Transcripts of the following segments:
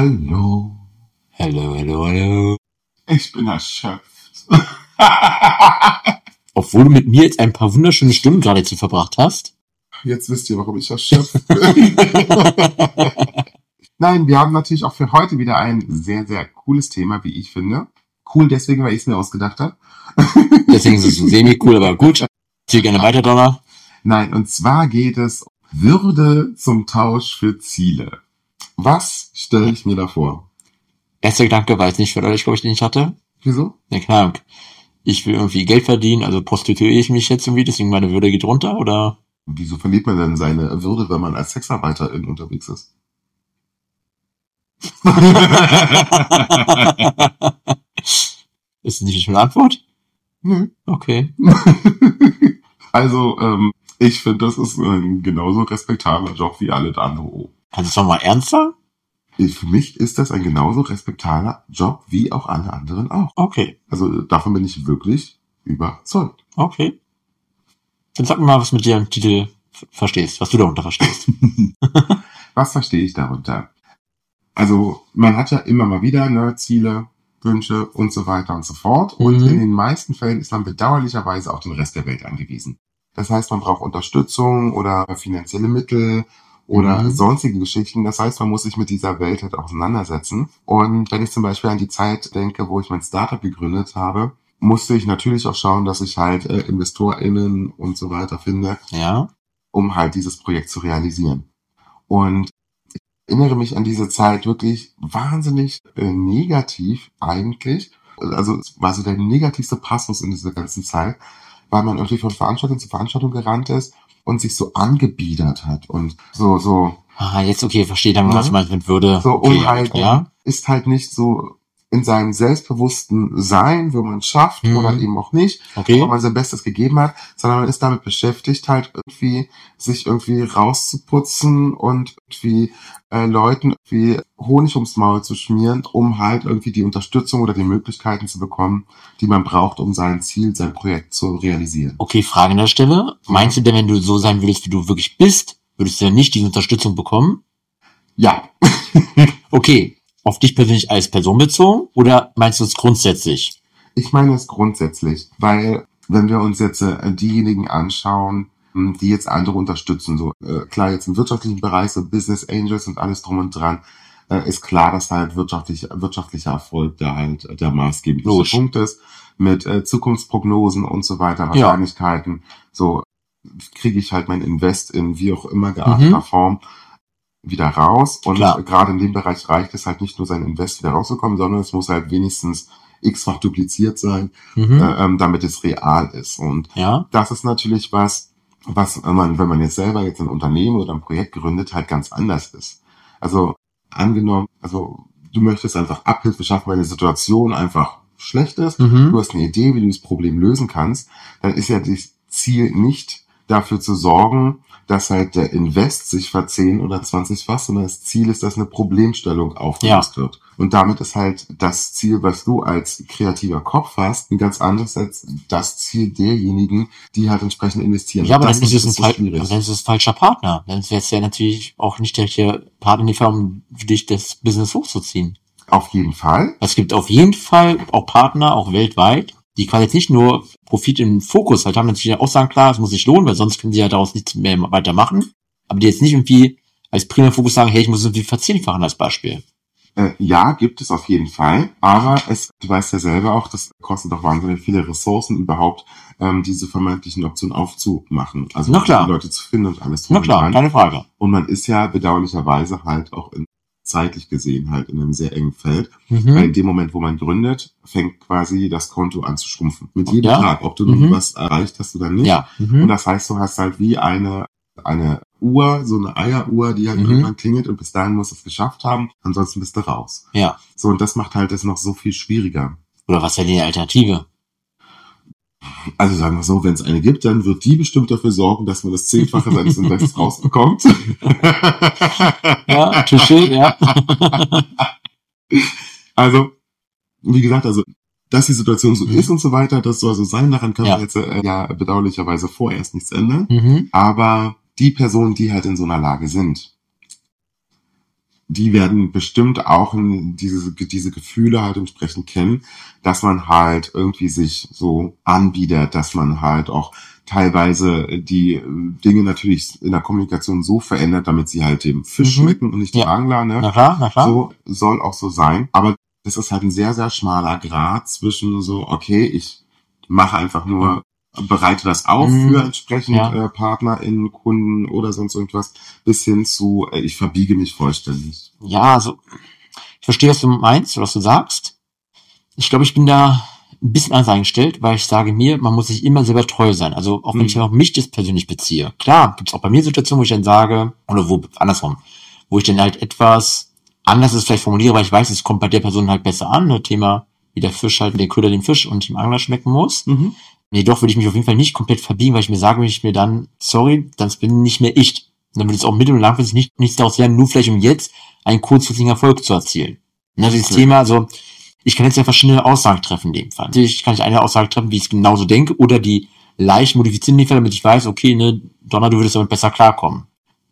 Hallo. Hallo, hallo, hallo. Ich bin erschöpft. Obwohl du mit mir jetzt ein paar wunderschöne Stunden gerade zu verbracht hast. Jetzt wisst ihr, warum ich erschöpft bin. Nein, wir haben natürlich auch für heute wieder ein sehr, sehr cooles Thema, wie ich finde. Cool deswegen, weil ich es mir ausgedacht habe. Deswegen ist es semi-cool, aber gut. Zieh gerne weiter, Donner. Nein, und zwar geht es um Würde zum Tausch für Ziele. Was stelle ich mir da vor? Erster Gedanke war jetzt nicht förderlich, glaube ich, den ich hatte. Wieso? Ja, keine Ahnung. Ich will irgendwie Geld verdienen, also prostituiere ich mich jetzt irgendwie, deswegen meine Würde geht runter, oder? Wieso verliert man denn seine Würde, wenn man als Sexarbeiterin unterwegs ist? ist das nicht eine Antwort? Nö. Okay. also, ähm, ich finde, das ist ein genauso respektabler Job wie alle andere. Kannst du es nochmal ernst sagen? Für mich ist das ein genauso respektabler Job wie auch alle anderen auch. Okay. Also davon bin ich wirklich überzeugt. Okay. Dann sag mir mal, was mit dir Titel verstehst, was du darunter verstehst. was verstehe ich darunter? Also man hat ja immer mal wieder ne, Ziele, Wünsche und so weiter und so fort. Und mhm. in den meisten Fällen ist man bedauerlicherweise auch den Rest der Welt angewiesen. Das heißt, man braucht Unterstützung oder finanzielle Mittel oder mhm. sonstige Geschichten. Das heißt, man muss sich mit dieser Welt halt auseinandersetzen. Und wenn ich zum Beispiel an die Zeit denke, wo ich mein Startup gegründet habe, musste ich natürlich auch schauen, dass ich halt äh, InvestorInnen und so weiter finde, ja. um halt dieses Projekt zu realisieren. Und ich erinnere mich an diese Zeit wirklich wahnsinnig äh, negativ eigentlich. Also es war so der negativste Passus in dieser ganzen Zeit, weil man irgendwie von Veranstaltung zu Veranstaltung gerannt ist und sich so angebiedert hat und so, so. Ah, jetzt okay, verstehe dann, was man mit Würde. So, okay, halt, ja. ist halt nicht so in seinem selbstbewussten Sein, wo man schafft mhm. oder eben auch nicht, okay. wo man sein Bestes gegeben hat, sondern man ist damit beschäftigt, halt irgendwie sich irgendwie rauszuputzen und irgendwie äh, Leuten irgendwie Honig ums Maul zu schmieren, um halt irgendwie die Unterstützung oder die Möglichkeiten zu bekommen, die man braucht, um sein Ziel, sein Projekt zu realisieren. Okay, Frage an der Stelle. Meinst du denn, wenn du so sein würdest, wie du wirklich bist, würdest du dann nicht die Unterstützung bekommen? Ja. okay, auf dich persönlich als Person bezogen oder meinst du es grundsätzlich? Ich meine es grundsätzlich, weil wenn wir uns jetzt äh, diejenigen anschauen, hm, die jetzt andere unterstützen, so äh, klar jetzt im wirtschaftlichen Bereich, so Business Angels und alles drum und dran, äh, ist klar, dass halt wirtschaftlich, wirtschaftlicher Erfolg da halt der maßgebliche Logisch. Punkt ist, mit äh, Zukunftsprognosen und so weiter, Wahrscheinlichkeiten, ja. so kriege ich halt mein Invest in wie auch immer gearteter mhm. Form wieder raus. Und Klar. gerade in dem Bereich reicht es halt nicht nur sein Invest wieder rauszukommen, sondern es muss halt wenigstens x-fach dupliziert sein, mhm. äh, ähm, damit es real ist. Und ja. das ist natürlich was, was man, wenn man jetzt selber jetzt ein Unternehmen oder ein Projekt gründet, halt ganz anders ist. Also angenommen, also du möchtest einfach Abhilfe schaffen, weil eine Situation einfach schlecht ist, mhm. du hast eine Idee, wie du das Problem lösen kannst, dann ist ja das Ziel nicht dafür zu sorgen, dass halt der Invest sich verzehn oder 20 fast, sondern das Ziel ist, dass eine Problemstellung aufgelöst ja. wird. Und damit ist halt das Ziel, was du als kreativer Kopf hast, ein ganz anderes als das Ziel derjenigen, die halt entsprechend investieren. Ja, aber dann ist es ein, Fall, dann ist es ein falscher Partner. Dann wäre es ja natürlich auch nicht der richtige Partner in die Firma, um für dich das Business hochzuziehen. Auf jeden Fall. Es gibt auf jeden Fall auch Partner, auch weltweit, die quasi jetzt nicht nur Profit im Fokus halt haben, natürlich auch sagen, klar, es muss sich lohnen, weil sonst können sie ja daraus nichts mehr weitermachen. Aber die jetzt nicht irgendwie als primären Fokus sagen, hey, ich muss irgendwie verzehnfachen als Beispiel. Äh, ja, gibt es auf jeden Fall. Aber es, du weißt ja selber auch, das kostet doch wahnsinnig viele Ressourcen überhaupt, ähm, diese vermeintlichen Optionen aufzumachen. Also Na klar. Leute zu finden und alles. Na klar, keine Frage. Und man ist ja bedauerlicherweise halt auch in zeitlich gesehen halt in einem sehr engen Feld. Mhm. Weil in dem Moment, wo man gründet, fängt quasi das Konto an zu schrumpfen. Mit jedem ja. Tag, ob du mhm. was erreicht hast oder nicht. Ja. Mhm. Und das heißt, du hast halt wie eine eine Uhr, so eine Eieruhr, die halt Mhm. irgendwann klingelt und bis dahin musst du es geschafft haben, ansonsten bist du raus. Ja. So, und das macht halt das noch so viel schwieriger. Oder was wäre die Alternative? Also sagen wir so, wenn es eine gibt, dann wird die bestimmt dafür sorgen, dass man das Zehnfache seines Invests rausbekommt. Ja, Tische, ja. Also, wie gesagt, also, dass die Situation so ist und so weiter, das soll so sein, daran kann Ja. man jetzt äh, ja bedauerlicherweise vorerst nichts ändern. Mhm. Aber die Personen, die halt in so einer Lage sind, die werden bestimmt auch diese, diese Gefühle halt entsprechend kennen, dass man halt irgendwie sich so anbietet, dass man halt auch teilweise die äh, Dinge natürlich in der Kommunikation so verändert, damit sie halt dem Fisch Mhm. schmecken und nicht dem Ja. Angler, ne? Na klar, na klar. So soll auch so sein. Aber das ist halt ein sehr, sehr schmaler Grad zwischen so, okay, ich mache einfach nur, bereite das auf Mhm. für entsprechend Ja. äh, PartnerInnen, Kunden oder sonst irgendwas, bis hin zu, äh, ich verbiege mich vollständig. Ja, also ich verstehe, was du meinst, was du sagst. Ich glaube, ich bin da ein bisschen anders eingestellt, weil ich sage mir, man muss sich immer selber treu sein. Also auch wenn Mhm. ich auf mich das persönlich beziehe. Klar, gibt es auch bei mir Situationen, wo ich dann sage, oder wo, andersrum, wo ich dann halt etwas anders ist vielleicht formuliere, weil ich weiß, es kommt bei der Person halt besser an. Ne? Thema, wie der Fisch halt, der Köder den Fisch und dem Angler schmecken muss. Mhm. Nee, doch würde ich mich auf jeden Fall nicht komplett verbiegen, weil ich mir sage, wenn ich mir dann, sorry, das bin nicht mehr ich. Und dann würde es auch mittel- und langfristig nicht, nichts daraus lernen, nur vielleicht um jetzt einen kurzfristigen Erfolg zu erzielen. Und das ist das. Thema, also, ich kann jetzt ja verschiedene Aussagen treffen in dem Fall. Natürlich kann ich eine Aussage treffen, wie ich es genauso denke, oder die leicht modifizieren in dem Fall, damit ich weiß, okay, ne, Donner, du würdest damit besser klarkommen.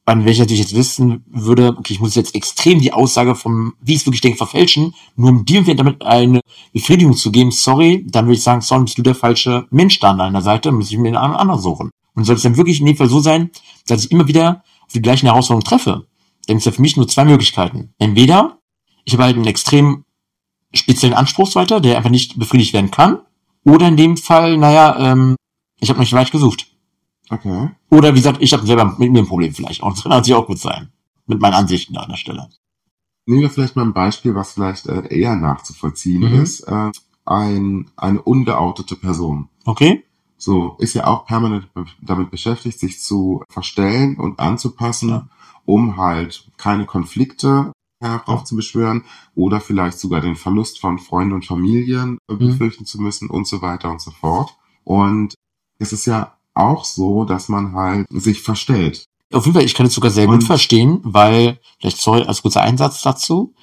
Dann, wenn ich natürlich jetzt wissen würde, okay, ich muss jetzt extrem die Aussage vom, wie ich es wirklich denke, verfälschen, nur um dir damit eine Befriedigung zu geben, sorry, dann würde ich sagen, sorry, bist du der falsche Mensch da an deiner Seite, muss ich mir einen anderen suchen. Und soll es dann wirklich in dem Fall so sein, dass ich immer wieder auf die gleichen Herausforderungen treffe, dann gibt es ja für mich nur zwei Möglichkeiten. Entweder ich habe halt einen extrem speziellen Anspruchsweiter, der einfach nicht befriedigt werden kann, oder in dem Fall, naja, ähm, ich habe noch nicht weit gesucht. Okay. Oder wie gesagt, ich habe selber mit mir ein Problem vielleicht auch. Das kann natürlich auch gut sein. Mit meinen Ansichten da an der Stelle. Nehmen wir vielleicht mal ein Beispiel, was vielleicht äh, eher nachzuvollziehen Mhm. ist. Äh, ein, eine ungeoutete Person. Okay? So, ist ja auch permanent damit beschäftigt, sich zu verstellen und anzupassen, Ja. um halt keine Konflikte heraufzubeschwören oder vielleicht sogar den Verlust von Freunden und Familien äh, Mhm. befürchten zu müssen und so weiter und so fort. Und es ist ja auch so, dass man halt sich verstellt. Auf jeden Fall, ich kann es sogar sehr Und- gut verstehen, weil, vielleicht sorry, als kurzer Einsatz dazu.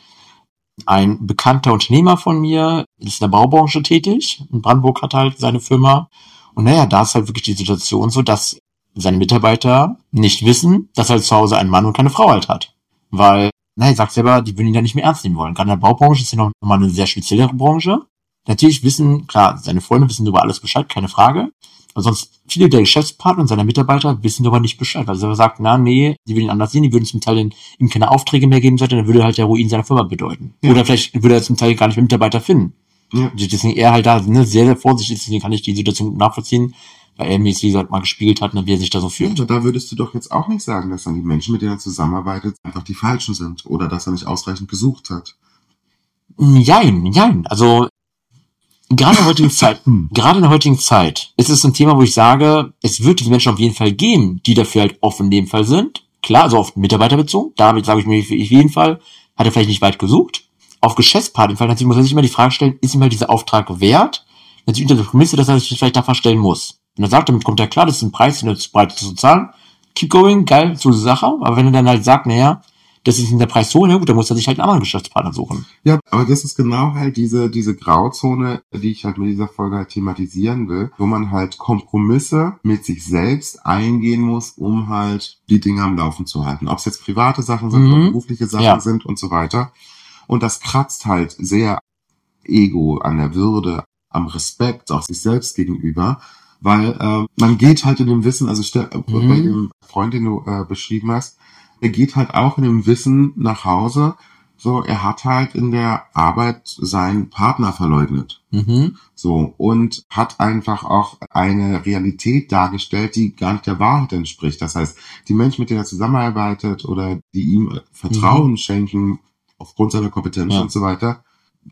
Ein bekannter Unternehmer von mir ist in der Baubranche tätig. In Brandenburg hat halt seine Firma. Und naja, da ist halt wirklich die Situation so, dass seine Mitarbeiter nicht wissen, dass er zu Hause einen Mann und keine Frau halt hat. Weil, naja, sagt selber, die würden ihn ja nicht mehr ernst nehmen wollen. Gerade in der Baubranche ist ja noch mal eine sehr speziellere Branche. Natürlich wissen, klar, seine Freunde wissen über alles Bescheid, keine Frage. Sonst, viele der Geschäftspartner und seiner Mitarbeiter wissen aber nicht Bescheid, weil sie sagen, na, nee, die würden ihn anders sehen, die würden zum Teil den, ihm keine Aufträge mehr geben, sollte, dann würde halt der Ruin seiner Firma bedeuten. Ja. Oder vielleicht würde er zum Teil gar nicht mehr Mitarbeiter finden. Ja. Deswegen er halt da ne, sehr, sehr vorsichtig ist, deswegen kann ich die Situation gut nachvollziehen, weil er mir jetzt, wie gesagt, mal gespielt hat, ne, wie er sich da so fühlt. Und da würdest du doch jetzt auch nicht sagen, dass dann die Menschen, mit denen er zusammenarbeitet, einfach die falschen sind oder dass er nicht ausreichend gesucht hat. Jein, jein. Also gerade in der heutigen Zeit, Hm. gerade in der heutigen Zeit ist es ein Thema, wo ich sage, es wird diese Menschen auf jeden Fall geben, die dafür halt offen in dem Fall sind. Klar, also auf Mitarbeiter bezogen. Damit sage ich mir, auf jeden Fall hat er vielleicht nicht weit gesucht. Auf Geschäftspartner im Fall natürlich muss er sich immer die Frage stellen, ist ihm halt dieser Auftrag wert? Natürlich unter der Prämisse, dass er sich vielleicht da verstellen muss. Und er sagt, damit kommt er klar, das ist ein Preis, den er bereit ist zu zahlen. Keep going, geil, so eine Sache. Aber wenn er dann halt sagt, naja, das ist nicht der Preis so, na gut, dann muss er sich halt einen anderen Geschäftspartner suchen. Ja, aber das ist genau halt diese, diese Grauzone, die ich halt mit dieser Folge halt thematisieren will, wo man halt Kompromisse mit sich selbst eingehen muss, um halt die Dinge am Laufen zu halten. Ob es jetzt private Sachen sind Mhm. oder berufliche Sachen Ja. sind und so weiter. Und das kratzt halt sehr Ego an der Würde, am Respekt, auch sich selbst gegenüber. Weil äh, man geht halt in dem Wissen, also äh, Mhm. bei dem Freund, den du äh, beschrieben hast, er geht halt auch in dem Wissen nach Hause, so, er hat halt in der Arbeit seinen Partner verleugnet. Mhm. So, und hat einfach auch eine Realität dargestellt, die gar nicht der Wahrheit entspricht. Das heißt, die Menschen, mit denen er zusammenarbeitet oder die ihm Vertrauen schenken, aufgrund seiner Kompetenz Ja. und so weiter,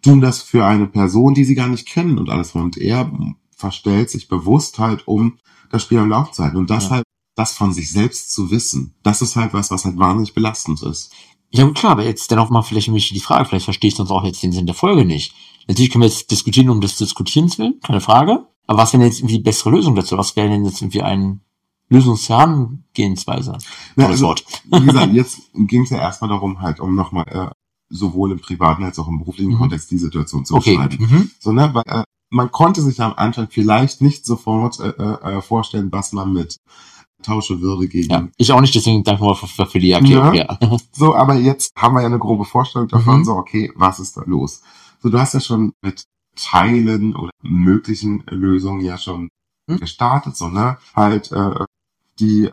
tun das für eine Person, die sie gar nicht kennen und alles. Und er verstellt sich bewusst halt, um das Spiel am Laufen zu halten. Und das Ja. halt das von sich selbst zu wissen, das ist halt was, was halt wahnsinnig belastend ist. Ja, gut, klar, aber jetzt dennoch mal vielleicht mich die Frage, vielleicht verstehe ich sonst auch jetzt den Sinn der Folge nicht. Natürlich können wir jetzt diskutieren um des Diskutierens willen, keine Frage. Aber was wäre denn jetzt irgendwie die bessere Lösung dazu? Was wäre denn jetzt irgendwie ein Lösungsherangehensweise? Ja, also, Wort. wie gesagt, jetzt ging es ja erstmal darum, halt, um nochmal äh, sowohl im privaten als auch im beruflichen Mhm. Kontext die Situation zu Okay. beschreiben. Mhm. So, ne, weil, äh, man konnte sich am Anfang vielleicht nicht sofort äh, äh, vorstellen, was man mit Tausche würde gegen Ja, ich auch nicht, deswegen danke mal für, für die Erklärung. Ja. So, aber jetzt haben wir ja eine grobe Vorstellung davon, Mhm. so, okay, was ist da los? So, du hast ja schon mit Teilen oder möglichen Lösungen ja schon Mhm. gestartet, so, ne? Halt, äh, die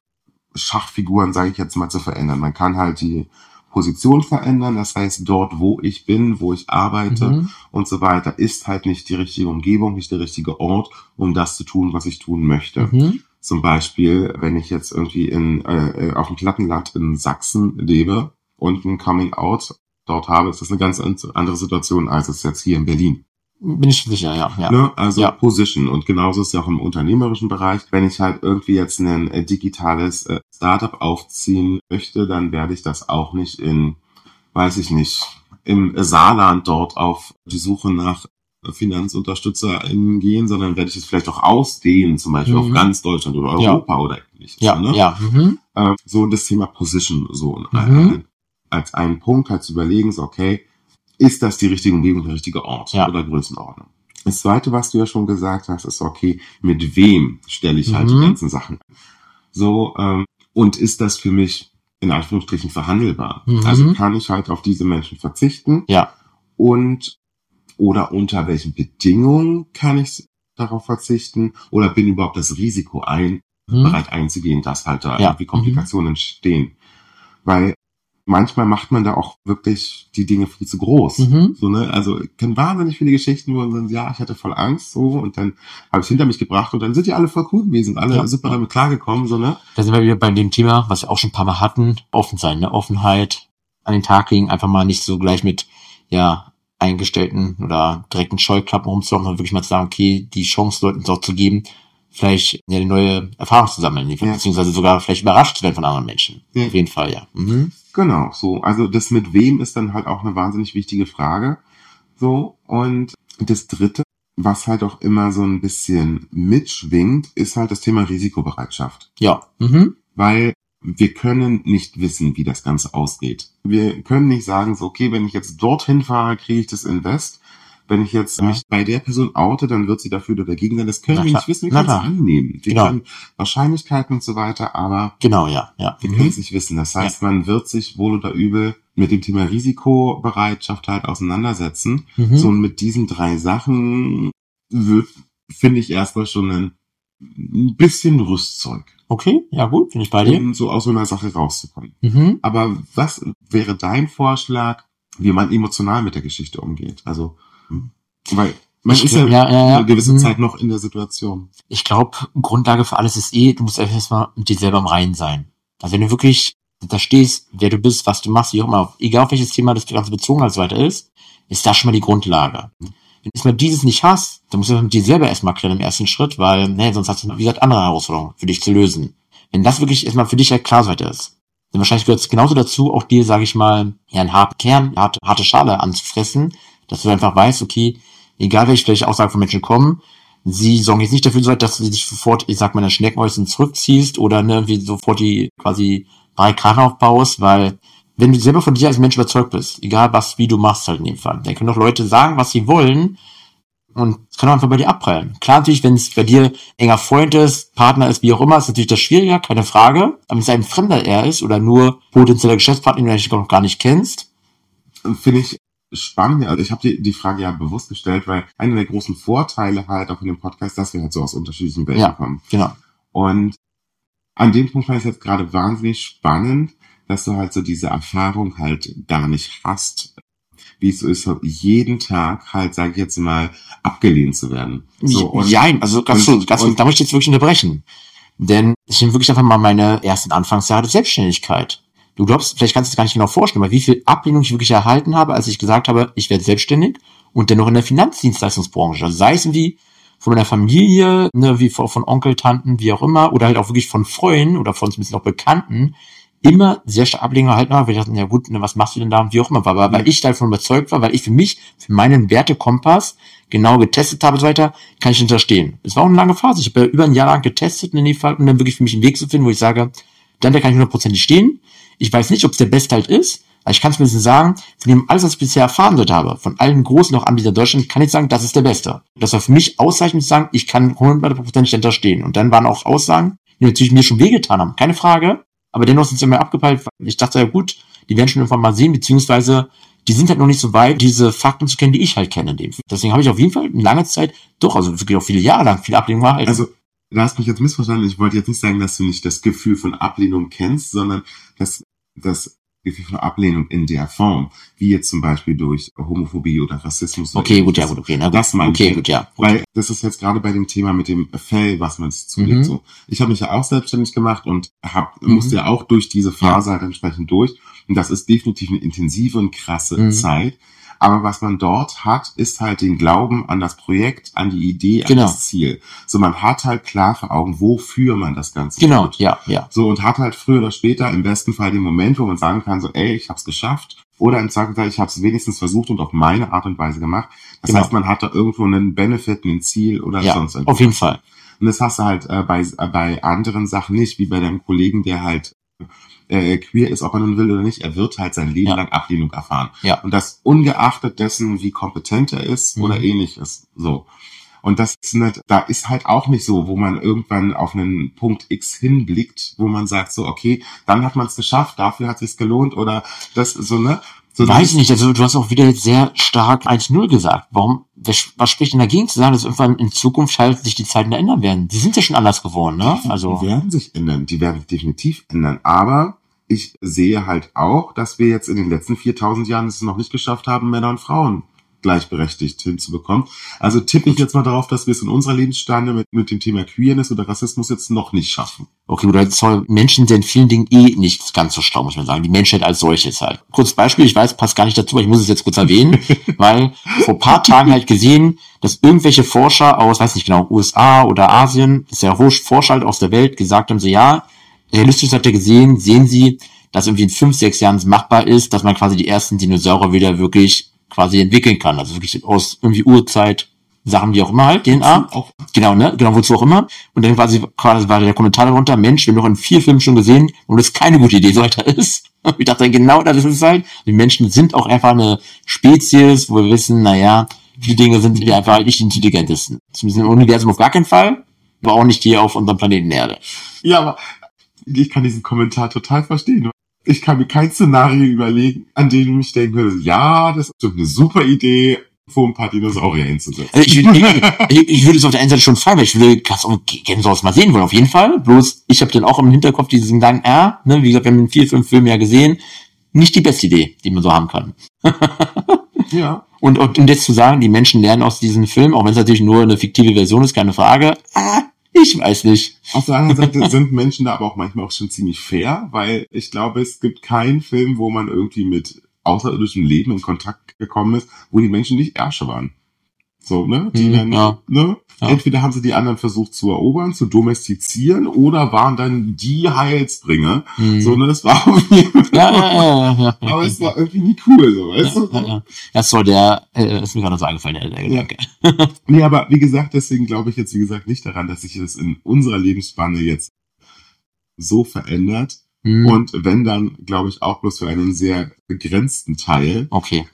Schachfiguren, sage ich jetzt mal, zu verändern. Man kann halt die Position verändern, das heißt, dort, wo ich bin, wo ich arbeite Mhm. und so weiter, ist halt nicht die richtige Umgebung, nicht der richtige Ort, um das zu tun, was ich tun möchte. Mhm. Zum Beispiel, wenn ich jetzt irgendwie in, äh, äh, auf dem Plattenland in Sachsen lebe und ein Coming Out dort habe, ist das eine ganz andere Situation, als es jetzt hier in Berlin. Bin ich sicher, ja. ja. Ne? Also Ja. Position. Und genauso ist es ja auch im unternehmerischen Bereich. Wenn ich halt irgendwie jetzt ein äh, digitales äh, Startup aufziehen möchte, dann werde ich das auch nicht weiß ich nicht, im Saarland dort auf die Suche nach FinanzunterstützerInnen gehen, sondern werde ich es vielleicht auch ausdehnen, zum Beispiel Mhm. auf ganz Deutschland oder Ja. Europa oder ähnliches. Ja, ne? ja. Mhm. äh, so das Thema Position so Mhm. äh, als einen Punkt halt zu überlegen, so okay, ist das die richtige Umgebung, der richtige Ort Ja. oder Größenordnung? Das zweite, was du ja schon gesagt hast, ist okay, mit wem stelle ich halt Mhm. die ganzen Sachen? So, ähm, und ist das für mich in Anführungsstrichen verhandelbar? Mhm. Also kann ich halt auf diese Menschen verzichten? Ja. Und oder unter welchen Bedingungen kann ich darauf verzichten? Oder bin überhaupt das Risiko ein, Mhm. bereit einzugehen, dass halt da Ja. irgendwie Komplikationen entstehen. Weil manchmal macht man da auch wirklich die Dinge viel zu groß. Mhm. So, ne? Also ich kenne wahnsinnig viele Geschichten, wo man sagt, ja, ich hatte voll Angst so und dann habe ich hinter mich gebracht und dann sind die alle voll cool gewesen, alle Ja. super damit klargekommen, so, ne? Da sind wir wieder bei dem Thema, was wir auch schon ein paar Mal hatten, offen sein, ne? Offenheit an den Tag legen, einfach mal nicht so gleich mit, ja, eingestellten oder direkten Scheuklappen rumzulaufen, sondern wirklich mal zu sagen, okay, die Chance Leuten dort zu geben, vielleicht ja, eine neue Erfahrung zu sammeln, Ja. beziehungsweise sogar vielleicht überrascht zu werden von anderen Menschen. Ja. Auf jeden Fall, ja. Mhm. Genau, so. Also das mit wem ist dann halt auch eine wahnsinnig wichtige Frage. So. Und das dritte, was halt auch immer so ein bisschen mitschwingt, ist halt das Thema Risikobereitschaft. Ja. Mhm. weil wir können nicht wissen, wie das Ganze ausgeht. Wir können nicht sagen, so, okay, wenn ich jetzt dorthin fahre, kriege ich das Invest. Wenn ich jetzt Ja. mich bei der Person oute, dann wird sie dafür oder dagegen sein. Das können Na wir klar. nicht wissen. Wir können es annehmen. Wir Genau. können Wahrscheinlichkeiten und so weiter, aber Genau, ja, ja. wir Mhm. können es nicht wissen. Das heißt, man wird sich wohl oder übel mit dem Thema Risikobereitschaft halt auseinandersetzen. Mhm. So, und mit diesen drei Sachen wird, finde ich erstmal schon ein, ein bisschen Rüstzeug Okay, ja gut, bin ich bei dir. um so aus so einer Sache rauszukommen. Mhm. Aber was wäre dein Vorschlag, wie man emotional mit der Geschichte umgeht? Also, weil man Ich ist ja, glaub, ja, ja, ja. eine gewisse Mhm. Zeit noch in der Situation. Ich glaube, Grundlage für alles ist eh, du musst erstmal mit dir selber im Reinen sein. Also wenn du wirklich da stehst, wer du bist, was du machst, wie auch immer, egal auf welches Thema das Ganze bezogen als weiter ist, ist das schon mal die Grundlage. Wenn du dieses nicht hast, dann musst du dir selber erstmal klären im ersten Schritt, weil, ne, sonst hast du, wie gesagt, andere Herausforderungen für dich zu lösen. Wenn das wirklich erstmal für dich ja klar so weiter ist, dann wahrscheinlich gehört es genauso dazu, auch dir, sage ich mal, ja, einen harten Kern, eine harte, harte Schale anzufressen, dass du einfach weißt, okay, egal welche vielleicht Aussagen von Menschen kommen, sie sorgen jetzt nicht dafür, dass du dich sofort, ich sag mal, in Schneckenhäuschen zurückziehst oder ne, irgendwie sofort die quasi drei Krachen aufbaust, weil wenn du selber von dir als Mensch überzeugt bist, egal was, wie du machst halt in dem Fall, dann können doch Leute sagen, was sie wollen und es kann auch einfach bei dir abprallen. Klar natürlich, wenn es bei dir enger Freund ist, Partner ist, wie auch immer, ist natürlich das schwieriger, keine Frage. Aber wenn es ein Fremder eher ist oder nur potenzieller Geschäftspartner, den du eigentlich noch gar nicht kennst, Finde ich spannend. Also ich habe die, die Frage ja bewusst gestellt, weil einer der großen Vorteile halt auch in dem Podcast, dass wir halt so aus unterschiedlichen Welten Ja. kommen. genau. Und an dem Punkt fand ich jetzt gerade wahnsinnig spannend, dass du halt so diese Erfahrung halt gar nicht hast, wie es so ist, so jeden Tag halt, sage ich jetzt mal, abgelehnt zu werden. So, und, Jein, also ganz so, ganz, und- da muss ich jetzt wirklich unterbrechen. Denn ich nehme wirklich einfach mal meine ersten Anfangsjahre der Selbstständigkeit. Du glaubst, vielleicht kannst du es gar nicht genau vorstellen, aber wie viel Ablehnung ich wirklich erhalten habe, als ich gesagt habe, ich werde selbstständig und dennoch in der Finanzdienstleistungsbranche. Also sei es irgendwie von meiner Familie, ne, wie von, Onkel, Tanten, wie auch immer, oder halt auch wirklich von Freunden oder von ein bisschen auch Bekannten, immer sehr stark Ablehnung erhalten habe, weil ich dachte, ja gut, was machst du denn da und wie auch immer, aber weil ich davon überzeugt war, weil ich für mich, für meinen Wertekompass genau getestet habe und so weiter, kann ich hinterstehen. Es war auch eine lange Phase. Ich habe ja über ein Jahr lang getestet in dem Fall, um dann wirklich für mich einen Weg zu finden, wo ich sage, dann da kann ich hundertprozentig stehen. Ich weiß nicht, ob es der Beste halt ist, aber ich kann es mir sagen, von dem alles, was ich bisher erfahren dort habe, von allen großen auch Anbietern Deutschland, kann ich sagen, das ist der Beste. Das war für mich ausreichend zu sagen, ich kann hundertprozentig hinterstehen. Und dann waren auch Aussagen, die natürlich mir schon wehgetan haben, keine Frage. Aber dennoch sind sie mir abgepeilt. Ich dachte, ja gut, die werden schon irgendwann mal sehen, beziehungsweise die sind halt noch nicht so weit, diese Fakten zu kennen, die ich halt kenne. Deswegen habe ich auf jeden Fall eine lange Zeit, doch, also wirklich auch viele Jahre lang, viel Ablehnung war. Also, du hast mich jetzt missverstanden. Ich wollte jetzt nicht sagen, dass du nicht das Gefühl von Ablehnung kennst, sondern dass das Gefühl von Ablehnung in der Form, wie jetzt zum Beispiel durch Homophobie oder Rassismus. Okay, gut, ja, gut, okay. Na, das meine okay, ich. gut, ja. Gut. Weil das ist jetzt gerade bei dem Thema mit dem Fell, was man zulegt. Mhm. So, ich habe mich ja auch selbstständig gemacht und hab, Mhm. musste ja auch durch diese Phase halt entsprechend durch. Und das ist definitiv eine intensive und krasse Mhm. Zeit. Aber was man dort hat, ist halt den Glauben an das Projekt, an die Idee, an Genau. das Ziel. So, man hat halt klar vor Augen, wofür man das Ganze Genau, tut. ja, ja. So, und hat halt früher oder später im besten Fall den Moment, wo man sagen kann, so, ey, ich hab's geschafft. Oder im Zweifelsfall, ich habe es wenigstens versucht und auf meine Art und Weise gemacht. Das Genau. heißt, man hat da irgendwo einen Benefit, ein Ziel oder Ja, sonst irgendwas. auf jeden Fall. Und das hast du halt äh, bei, äh, bei anderen Sachen nicht, wie bei deinem Kollegen, der halt äh, queer ist, ob er nun will oder nicht, er wird halt sein Leben Ja. lang Ablehnung erfahren. Ja. Und das ungeachtet dessen, wie kompetent er ist Mhm. oder ähnliches. So. Und das ist nicht, da ist halt auch nicht so, wo man irgendwann auf einen Punkt X hinblickt, wo man sagt so, okay, dann hat man es geschafft, dafür hat es gelohnt oder das so, ne? So, Weiß nicht, also du hast auch wieder jetzt sehr stark 1-0 gesagt. Warum, was spricht denn dagegen zu sagen, dass irgendwann in Zukunft halt sich die Zeiten ändern werden? Die sind ja schon anders geworden, ne? Also, Die werden sich ändern, die werden sich definitiv ändern. Aber ich sehe halt auch, dass wir jetzt in den letzten 4000 Jahren es noch nicht geschafft haben, Männer und Frauen gleichberechtigt hinzubekommen. Also tippe ich jetzt mal darauf, dass wir es in unserer Lebensstande mit, mit dem Thema Queerness oder Rassismus jetzt noch nicht schaffen. okay, oder soll, Menschen sind in vielen Dingen eh nicht ganz so schlau, muss man sagen. Die Menschheit als solches halt. Kurz Beispiel, ich weiß, passt gar nicht dazu, aber ich muss es jetzt kurz erwähnen, weil vor ein paar Tagen halt gesehen, dass irgendwelche Forscher aus, weiß nicht genau, USA oder Asien, sehr hoch Forscher halt aus der Welt gesagt haben, so ja, realistisch hat er gesehen, sehen Sie, dass irgendwie in fünf, sechs Jahren es machbar ist, dass man quasi die ersten Dinosaurier wieder wirklich quasi entwickeln kann. Also wirklich aus irgendwie Urzeit, Sachen, wie auch immer halt, DNA. Auch, Genau, ne? Genau, wozu auch immer. Und dann quasi, quasi war der Kommentar darunter, Mensch, wir haben doch in vier Filmen schon gesehen und das keine gute Idee so weiter ist. Und ich dachte, genau das ist es halt. Die Menschen sind auch einfach eine Spezies, wo wir wissen, naja, viele Dinge sind wir einfach nicht die intelligentesten. Zumindest im Universum auf gar keinen Fall, aber auch nicht hier auf unserem Planeten Erde. ja, aber ich kann diesen Kommentar total verstehen. Ich kann mir kein Szenario überlegen, an dem ich denken würde, ja, das ist eine super Idee, vor ein paar Dinosaurier hinzusetzen. Also ich, ich, ich, würde es auf der einen Seite schon feiern, weil ich gerne sowas mal sehen wollen, auf jeden Fall. Bloß, ich habe dann auch im Hinterkopf diesen Gedanken, ja, ne, wie gesagt, wir haben in vier, fünf Filmen ja gesehen, nicht die beste Idee, die man so haben kann. ja. Und, und um jetzt zu sagen, die Menschen lernen aus diesem Film, auch wenn es natürlich nur eine fiktive Version ist, keine Frage, ah, ich weiß nicht. Auf der anderen Seite sind Menschen da aber auch manchmal auch schon ziemlich fair, weil ich glaube, es gibt keinen Film, wo man irgendwie mit außerirdischem Leben in Kontakt gekommen ist, wo die Menschen nicht Ärsche waren. So, ne? Die Hm, dann, ja. ne? Ja. Entweder haben sie die anderen versucht zu erobern, zu domestizieren, oder waren dann die Heilsbringer. Hm. So, ne? Das war irgendwie, ja, ja, ja, ja, ja. aber es war irgendwie nie cool, so, weißt ja, du? ja, ja. ja, so, der äh, ist mir gerade so eingefallen, der, der Gedanke. Nee, aber wie gesagt, deswegen glaube ich jetzt, wie gesagt, nicht daran, dass sich das in unserer Lebensspanne jetzt so verändert. Hm. Und wenn dann, glaube ich, auch bloß für einen sehr begrenzten Teil. Okay.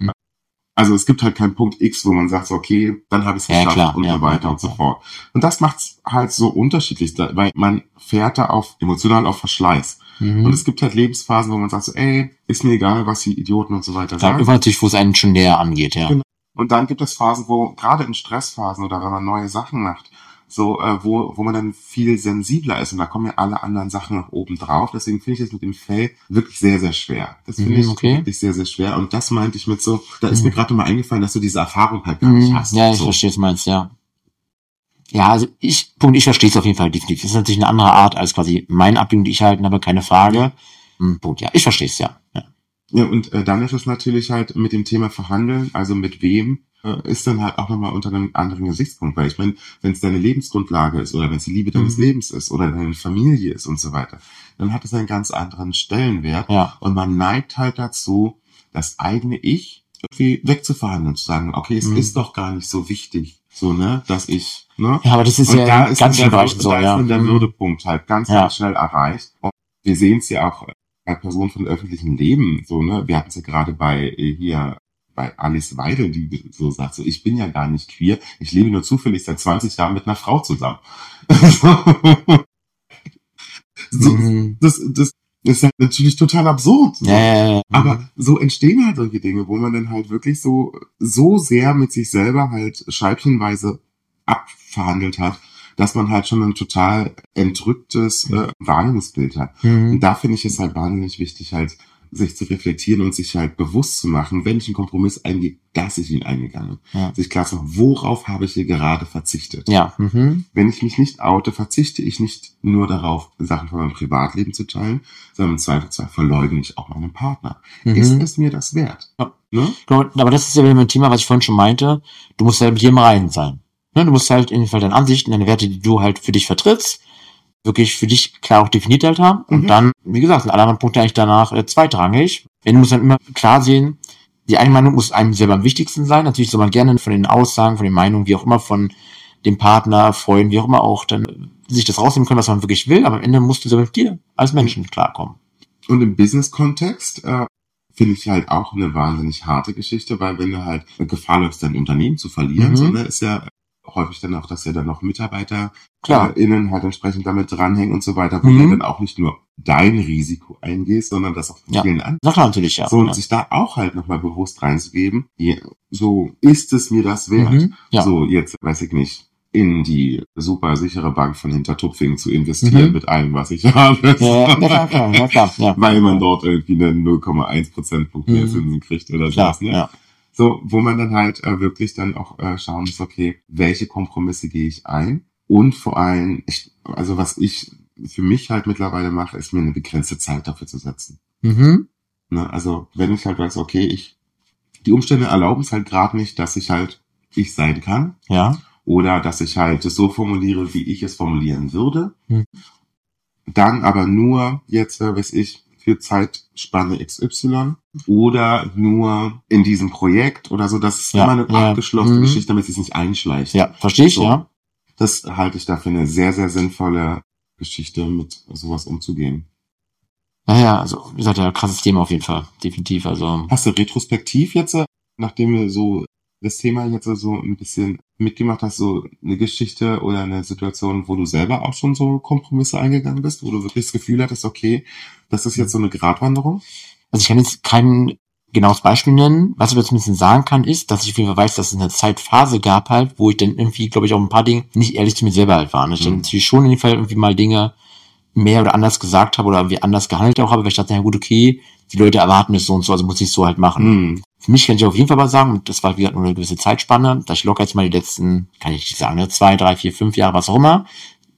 Also es gibt halt keinen Punkt X, wo man sagt, okay, dann habe ich es Ja, geschafft klar. und Ja, so weiter ja, und so ja. fort. Und das macht's halt so unterschiedlich, da- weil man fährt da auf emotional auf Verschleiß. Mhm. Und es gibt halt Lebensphasen, wo man sagt, so, ey, ist mir egal, was die Idioten und so weiter Dann sagen. irgendwann natürlich, wo es einen schon näher angeht, ja. Genau. Und dann gibt es Phasen, wo gerade in Stressphasen oder wenn man neue Sachen macht, so äh, wo, wo man dann viel sensibler ist und da kommen ja alle anderen Sachen nach oben drauf. Deswegen finde ich das mit dem Fell wirklich sehr, sehr schwer. Das finde Mhm, ich okay. wirklich sehr, sehr schwer. Und das meinte ich mit so, da ist Mhm. mir gerade mal eingefallen, dass du diese Erfahrung halt gar nicht Mhm. hast. Ja, ich so. verstehe, was du meinst, ja. Ja, also ich, Punkt, ich verstehe es auf jeden Fall definitiv. Das ist natürlich eine andere Art als quasi meine Ablehnung, die ich halten habe, keine Frage. Hm, Punkt, ja, ich verstehe es, ja. ja. Ja, und äh, dann ist es natürlich halt mit dem Thema Verhandeln, also mit wem ist dann halt auch nochmal unter einem anderen Gesichtspunkt. Weil ich meine, wenn es deine Lebensgrundlage ist oder wenn es die Liebe deines Mhm. Lebens ist oder deine Familie ist und so weiter, dann hat es einen ganz anderen Stellenwert. Ja. Und man neigt halt dazu, das eigene Ich irgendwie wegzuverhandeln, zu sagen, okay, es Mhm. ist doch gar nicht so wichtig, so, ne, dass ich, ne? Ja, aber das ist Und ja da ist ganz der, Bereichen so, da ist ja. dann der Mhm. Würdepunkt halt ganz, Ja. ganz schnell erreicht. Und wir sehen es ja auch bei Personen von öffentlichem Leben, so, ne? Wir hatten es ja gerade bei äh, hier bei Alice Weidel, die so sagt, so, ich bin ja gar nicht queer, ich lebe nur zufällig seit 20 Jahren mit einer Frau zusammen. so, Mhm. das, das ist halt natürlich total absurd. so. Ja. Aber so entstehen halt solche Dinge, wo man dann halt wirklich so, so sehr mit sich selber halt scheibchenweise abverhandelt hat, dass man halt schon ein total entrücktes äh, Wahrnehmungsbild hat. Mhm. Und da finde ich es halt wahnsinnig wichtig, halt sich zu reflektieren und sich halt bewusst zu machen, wenn ich einen Kompromiss eingehe, dass ich ihn eingegangen bin. Ja. Sich klar zu machen, worauf habe ich hier gerade verzichtet? Ja. Mhm. Wenn ich mich nicht oute, verzichte ich nicht nur darauf, Sachen von meinem Privatleben zu teilen, sondern im Zweifelsfall verleugne ich auch meinen Partner. Ist Mhm. es mir das wert? Ja. Ne? Genau, Aber das ist ja wieder ein Thema, was ich vorhin schon meinte. Du musst halt mit im Reinen sein. Ne, Du musst halt in dem Fall deine Ansichten, deine Werte, die du halt für dich vertrittst, wirklich für dich klar auch definiert halt haben. Und Mhm. dann, wie gesagt, sind alle anderen Punkte eigentlich danach äh, zweitrangig. Wenn du musst dann immer klar sehen, die eine Meinung muss einem selber am wichtigsten sein. Natürlich soll man gerne von den Aussagen, von den Meinungen, wie auch immer, von dem Partner, Freunden, wie auch immer auch, dann sich das rausnehmen können, was man wirklich will. Aber am Ende musst du selber mit dir als Menschen klarkommen. Und im Business-Kontext äh, finde ich halt auch eine wahnsinnig harte Geschichte, weil wenn du halt Gefahr läufst, dein Unternehmen zu verlieren, Mhm. so, ne, ist ja häufig dann auch, dass ja dann noch Mitarbeiter Klar. äh, innen halt entsprechend damit dranhängen und so weiter, wo Mhm. du dann auch nicht nur dein Risiko eingehst, sondern das auch von Ja. vielen anderen. Na klar, natürlich, ja. So, und ja. sich da auch halt nochmal bewusst reinzugeben, so ist es mir das wert. Mhm. Ja. So, jetzt weiß ich nicht, in die super sichere Bank von Hintertupfing zu investieren Mhm. mit allem, was ich habe. Ja, ja, ja, klar, klar, ja, klar, ja. Weil man dort irgendwie einen 0,1 Prozentpunkt mehr Mhm. Zinsen kriegt oder Klar, sowas. Ne? ja. So, wo man dann halt äh, wirklich dann auch äh, schauen muss, okay, welche Kompromisse gehe ich ein? Und vor allem, ich, also was ich für mich halt mittlerweile mache, ist mir eine begrenzte Zeit dafür zu setzen. Mhm. Ne? Also wenn ich halt weiß, okay, ich die Umstände erlauben es halt gerade nicht, dass ich halt ich sein kann Ja. oder dass ich halt es so formuliere, wie ich es formulieren würde. Hm. Dann aber nur jetzt, äh, weiß ich, für Zeitspanne XY oder nur in diesem Projekt oder so. Das ist Ja, immer eine ja. abgeschlossene Mhm. Geschichte, damit es nicht einschleicht. Ja, verstehe ich, So. ja. Das halte ich dafür eine sehr, sehr sinnvolle Geschichte, mit sowas umzugehen. Naja, also, wie gesagt, ja, krasses Thema auf jeden Fall. Definitiv, also. Hast du retrospektiv jetzt, äh, nachdem du so das Thema jetzt so ein bisschen mitgemacht hast, so eine Geschichte oder eine Situation, wo du selber auch schon so Kompromisse eingegangen bist, wo du wirklich das Gefühl hattest, okay, das ist jetzt so eine Gratwanderung? Also ich kann jetzt kein genaues Beispiel nennen. Was ich aber zumindest sagen kann, ist, dass ich auf jeden Fall weiß, dass es eine Zeitphase gab halt, wo ich dann irgendwie, glaube ich, auch ein paar Dinge nicht ehrlich zu mir selber halt war. Und ich Mhm. dann natürlich schon in dem Fall irgendwie mal Dinge mehr oder anders gesagt habe oder irgendwie anders gehandelt auch habe, weil ich dachte, ja gut, okay, die Leute erwarten es so und so, also muss ich es so halt machen. Hm. Für mich kann ich auf jeden Fall mal sagen, und das war wie gesagt nur eine gewisse Zeitspanne, dass ich locker jetzt mal die letzten, kann ich nicht sagen, ne, zwei, drei, vier, fünf Jahre, was auch immer,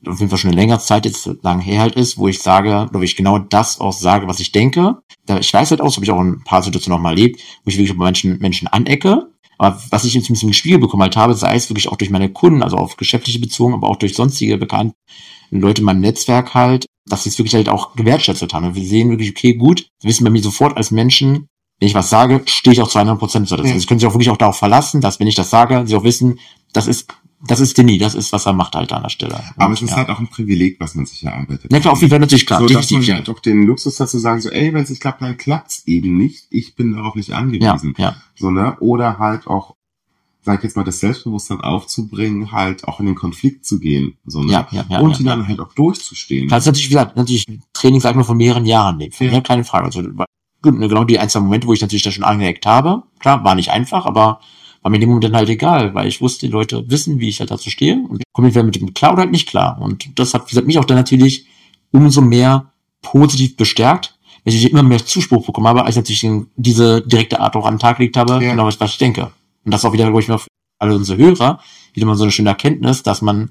auf jeden Fall schon eine längere Zeit jetzt lang her halt ist, wo ich sage, wo ich genau das auch sage, was ich denke. Ich weiß halt auch, das habe ich auch in ein paar Situationen auch mal erlebt, wo ich wirklich bei Menschen, Menschen anecke. Aber was ich jetzt ein bisschen gespiegelt bekommen halt habe, sei es wirklich auch durch meine Kunden, also auf geschäftliche bezogen, aber auch durch sonstige bekannte Leute in meinem Netzwerk halt, dass sie es wirklich halt auch gewertschätzt haben. Und wir sehen wirklich, okay, gut, wissen bei mir sofort als Menschen, wenn ich was sage, stehe ich auch zu 100 Prozent zu. Das Ja. heißt, Sie können sich auch wirklich auch darauf verlassen, dass wenn ich das sage, sie auch wissen, das ist, das ist Denny, das ist, was er macht halt an der Stelle. Aber Und, es ist ja. halt auch ein Privileg, was man sich erarbeitet. Ja klar, auf jeden Fall natürlich klar. so, dass man ja. halt auch den Luxus hat zu sagen, so, ey, wenn es nicht klappt, dann klappt's eben nicht. Ich bin darauf nicht Ja, angewiesen. ja. So, ne? Oder halt auch, sag ich jetzt mal, das Selbstbewusstsein aufzubringen, halt auch in den Konflikt zu gehen. So, ne? Ja, ja, ja. Und ja, ja. dann halt auch durchzustehen. Das ist natürlich, wie gesagt, natürlich Training, sag ich mal, von mehreren Jahren nehmen. Ja. Ja. keine Frage. Also, ne, genau die ein, zwei Momente, wo ich natürlich da schon angeeckt habe. Klar, war nicht einfach, aber war mir in dem Moment dann halt egal, weil ich wusste, die Leute wissen, wie ich halt dazu stehe und komme entweder mit dem klar oder halt nicht klar. Und das hat, gesagt, mich auch dann natürlich umso mehr positiv bestärkt, weil ich immer mehr Zuspruch bekommen habe, als ich natürlich diese direkte Art auch an den Tag gelegt habe, Ja. genau was, was ich denke. Und das auch wieder, glaube ich, für alle unsere Hörer, wieder mal so eine schöne Erkenntnis, dass man,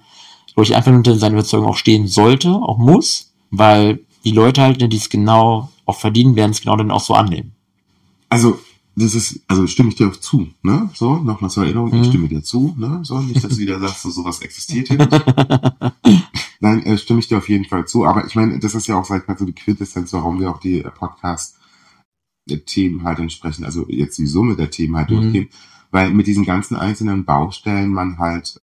glaube ich, einfach hinter seiner Überzeugung auch stehen sollte, auch muss, weil die Leute halt, die es genau auch verdienen, werden es genau dann auch so annehmen. Also, das ist, also stimme ich dir auch zu, ne? So, nochmal zur Erinnerung, Mhm. ich stimme dir zu, ne? So, nicht, dass du wieder sagst, so sowas existiert hier nicht. Nein, äh, stimme ich dir auf jeden Fall zu. Aber ich meine, das ist ja auch, sag ich mal, so die Quintessenz, warum wir auch die äh, Podcast-Themen halt entsprechend, also jetzt die Summe der Themen halt Mhm. durchgehen, weil mit diesen ganzen einzelnen Baustellen man halt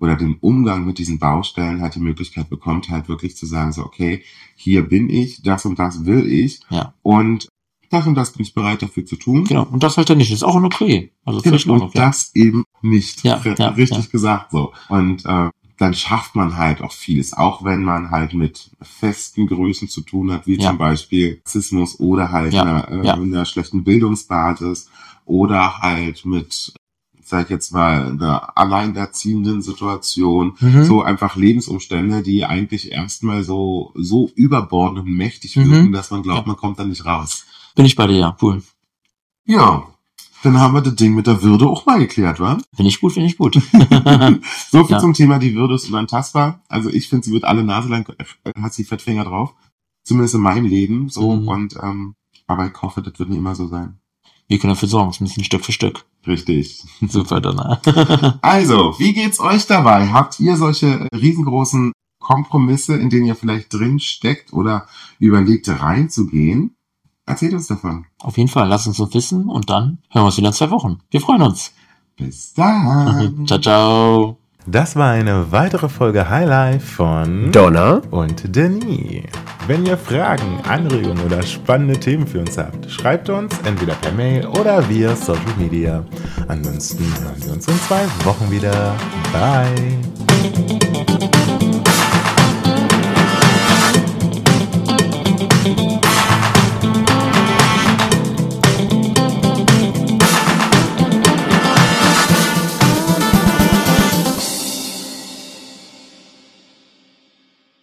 oder dem Umgang mit diesen Baustellen halt die Möglichkeit bekommt, halt wirklich zu sagen, so, okay, hier bin ich, das und das will ich Ja. und das und das bin ich bereit dafür zu tun. Genau. Und das halt dann nicht. Ist auch okay. Also Genau, völlig in und ja. das eben nicht. Ja, ja, richtig ja. gesagt so. Und äh, dann schafft man halt auch vieles, auch wenn man halt mit festen Größen zu tun hat, wie Ja. zum Beispiel Rassismus oder halt einer, äh, einer schlechten Bildungsbasis oder halt mit, sag ich jetzt mal, einer alleinerziehenden Situation. Mhm. So einfach Lebensumstände, die eigentlich erstmal so, so überbordend und mächtig Mhm. wirken, dass man glaubt, Ja. man kommt da nicht raus. Bin ich bei dir, ja. Cool. Ja. Dann haben wir das Ding mit der Würde auch mal geklärt, wa? Finde ich gut, finde ich gut. So viel Ja. zum Thema, die Würde ist unantastbar. Also ich finde, sie wird alle Nase lang, äh, hat sie Fettfinger drauf. Zumindest in meinem Leben so. Mhm. Und ähm, aber ich hoffe, das wird nicht immer so sein. Wir können dafür sorgen. Es ein bisschen Stück für Stück. Richtig. Super, dann. ne? Also, wie geht's euch dabei? Habt ihr solche riesengroßen Kompromisse, in denen ihr vielleicht drin steckt oder überlegt reinzugehen? Erzählt uns davon. Auf jeden Fall. Lasst uns so wissen und dann hören wir uns wieder in zwei Wochen. Wir freuen uns. Bis dann. ciao, ciao. Das war eine weitere Folge Highlife von Donna, und Denis. Wenn ihr Fragen, Anregungen oder spannende Themen für uns habt, schreibt uns entweder per Mail oder via Social Media. Ansonsten hören wir uns in zwei Wochen wieder. Bye.